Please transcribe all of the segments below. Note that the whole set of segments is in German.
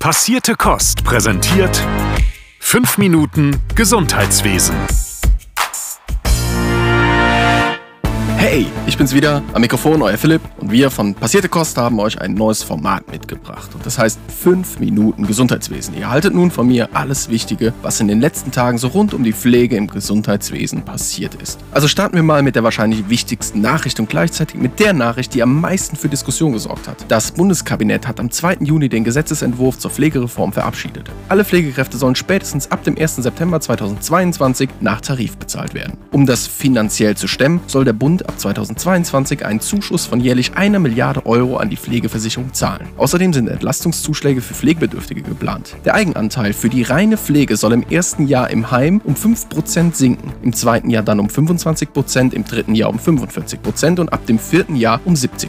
Passierte Kost präsentiert 5 Minuten Gesundheitswesen. Hey, ich bin's wieder, am Mikrofon, euer Philipp. Und wir von Passierte Kost haben euch ein neues Format mitgebracht. Und das heißt 5 Minuten Gesundheitswesen. Ihr erhaltet nun von mir alles Wichtige, was in den letzten Tagen so rund um die Pflege im Gesundheitswesen passiert ist. Also starten wir mal mit der wahrscheinlich wichtigsten Nachricht und gleichzeitig mit der Nachricht, die am meisten für Diskussion gesorgt hat. Das Bundeskabinett hat am 2. Juni den Gesetzesentwurf zur Pflegereform verabschiedet. Alle Pflegekräfte sollen spätestens ab dem 1. September 2022 nach Tarif bezahlt werden. Um das finanziell zu stemmen, soll der Bund ab 2022 einen Zuschuss von jährlich einer Milliarde Euro an die Pflegeversicherung zahlen. Außerdem sind Entlastungszuschläge für Pflegebedürftige geplant. Der Eigenanteil für die reine Pflege soll im ersten Jahr im Heim um 5% sinken, im zweiten Jahr dann um 25%, im dritten Jahr um 45% und ab dem vierten Jahr um 70%.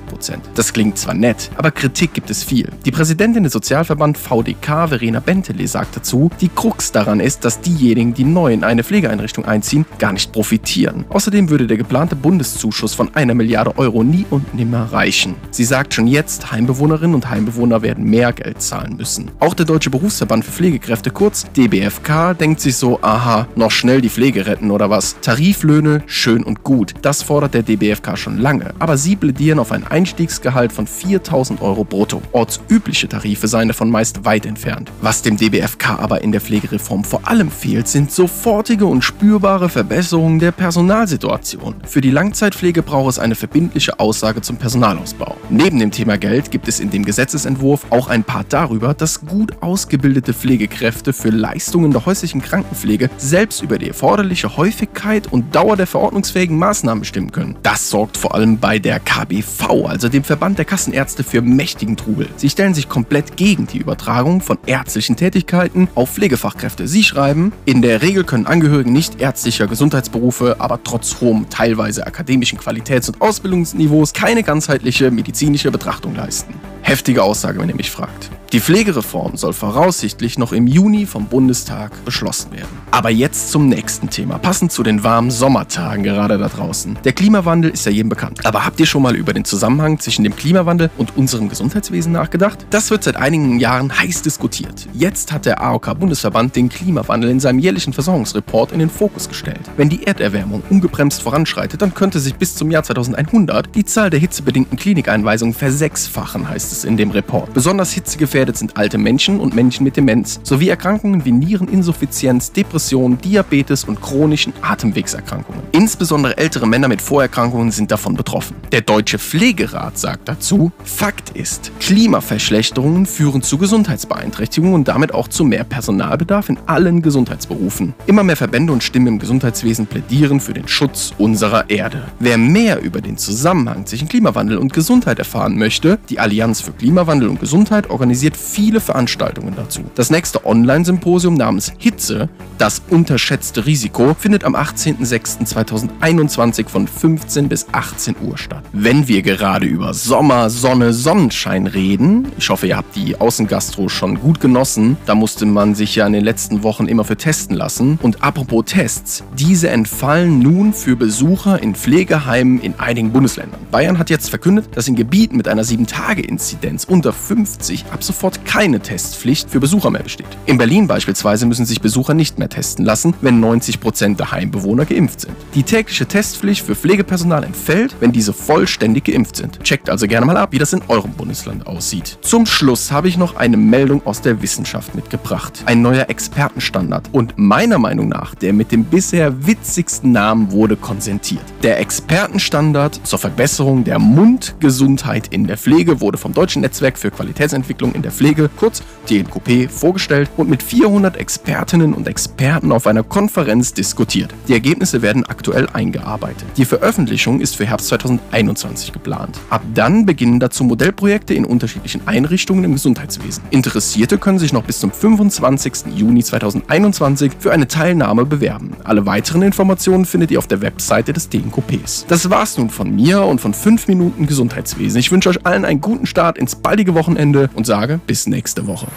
Das klingt zwar nett, aber Kritik gibt es viel. Die Präsidentin des Sozialverband VDK, Verena Bentele, sagt dazu, die Krux daran ist, dass diejenigen, die neu in eine Pflegeeinrichtung einziehen, gar nicht profitieren. Außerdem würde der geplante Bundeszuschuss Zuschuss von einer Milliarde Euro nie und nimmer reichen. Sie sagt schon jetzt, Heimbewohnerinnen und Heimbewohner werden mehr Geld zahlen müssen. Auch der Deutsche Berufsverband für Pflegekräfte, kurz DBFK, denkt sich so, aha, noch schnell die Pflege retten oder was? Tariflöhne, schön und gut. Das fordert der DBFK schon lange. Aber sie plädieren auf ein Einstiegsgehalt von 4000 Euro brutto. Ortsübliche Tarife seien davon meist weit entfernt. Was dem DBFK aber in der Pflegereform vor allem fehlt, sind sofortige und spürbare Verbesserungen der Personalsituation. Für die Langzeit Altenpflege braucht es eine verbindliche Aussage zum Personalausbau. Neben dem Thema Geld gibt es in dem Gesetzesentwurf auch ein Part darüber, dass gut ausgebildete Pflegekräfte für Leistungen der häuslichen Krankenpflege selbst über die erforderliche Häufigkeit und Dauer der verordnungsfähigen Maßnahmen bestimmen können. Das sorgt vor allem bei der KBV, also dem Verband der Kassenärzte, für mächtigen Trubel. Sie stellen sich komplett gegen die Übertragung von ärztlichen Tätigkeiten auf Pflegefachkräfte. Sie schreiben, in der Regel können Angehörige nicht ärztlicher Gesundheitsberufe, aber trotz hohem, teilweise akademischen Qualitäts- und Ausbildungsniveaus keine ganzheitliche medizinische Betrachtung leisten. Heftige Aussage, wenn ihr mich fragt. Die Pflegereform soll voraussichtlich noch im Juni vom Bundestag beschlossen werden. Aber jetzt zum nächsten Thema, passend zu den warmen Sommertagen gerade da draußen. Der Klimawandel ist ja jedem bekannt. Aber habt ihr schon mal über den Zusammenhang zwischen dem Klimawandel und unserem Gesundheitswesen nachgedacht? Das wird seit einigen Jahren heiß diskutiert. Jetzt hat der AOK-Bundesverband den Klimawandel in seinem jährlichen Versorgungsreport in den Fokus gestellt. Wenn die Erderwärmung ungebremst voranschreitet, dann könnte sich bis zum Jahr 2100 die Zahl der hitzebedingten Klinikeinweisungen versechsfachen, heißt es in dem Report. Besonders hitzegefährdet gefährdet sind alte Menschen und Menschen mit Demenz sowie Erkrankungen wie Niereninsuffizienz, Depression, Diabetes und chronischen Atemwegserkrankungen. Insbesondere ältere Männer mit Vorerkrankungen sind davon betroffen. Der Deutsche Pflegerat sagt dazu, Fakt ist, Klimaverschlechterungen führen zu Gesundheitsbeeinträchtigungen und damit auch zu mehr Personalbedarf in allen Gesundheitsberufen. Immer mehr Verbände und Stimmen im Gesundheitswesen plädieren für den Schutz unserer Erde. Wer mehr über den Zusammenhang zwischen Klimawandel und Gesundheit erfahren möchte, die Allianz für Klimawandel und Gesundheit organisiert organisiert viele Veranstaltungen dazu. Das nächste Online-Symposium namens Hitze, das unterschätzte Risiko, findet am 18.06.2021 von 15 bis 18 Uhr statt. Wenn wir gerade über Sommer, Sonne, Sonnenschein reden, ich hoffe, ihr habt die Außengastro schon gut genossen, da musste man sich ja in den letzten Wochen immer für testen lassen. Und apropos Tests, diese entfallen nun für Besucher in Pflegeheimen in einigen Bundesländern. Bayern hat jetzt verkündet, dass in Gebieten mit einer 7-Tage-Inzidenz unter 50 ab sofort sofort keine Testpflicht für Besucher mehr besteht. In Berlin beispielsweise müssen sich Besucher nicht mehr testen lassen, wenn 90 Prozent der Heimbewohner geimpft sind. Die tägliche Testpflicht für Pflegepersonal entfällt, wenn diese vollständig geimpft sind. Checkt also gerne mal ab, wie das in eurem Bundesland aussieht. Zum Schluss habe ich noch eine Meldung aus der Wissenschaft mitgebracht. Ein neuer Expertenstandard und meiner Meinung nach der mit dem bisher witzigsten Namen wurde konsentiert. Der Expertenstandard zur Verbesserung der Mundgesundheit in der Pflege wurde vom Deutschen Netzwerk für Qualitätsentwicklung in der Pflege, kurz DNKP, vorgestellt und mit 400 Expertinnen und Experten auf einer Konferenz diskutiert. Die Ergebnisse werden aktuell eingearbeitet. Die Veröffentlichung ist für Herbst 2021 geplant. Ab dann beginnen dazu Modellprojekte in unterschiedlichen Einrichtungen im Gesundheitswesen. Interessierte können sich noch bis zum 25. Juni 2021 für eine Teilnahme bewerben. Alle weiteren Informationen findet ihr auf der Webseite des DNKPs. Das war's nun von mir und von 5 Minuten Gesundheitswesen. Ich wünsche euch allen einen guten Start ins baldige Wochenende und sage bis nächste Woche.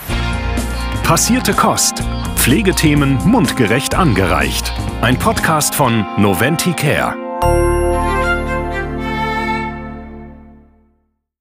Passierte Kost. Pflegethemen mundgerecht angereicht. Ein Podcast von Noventi Care.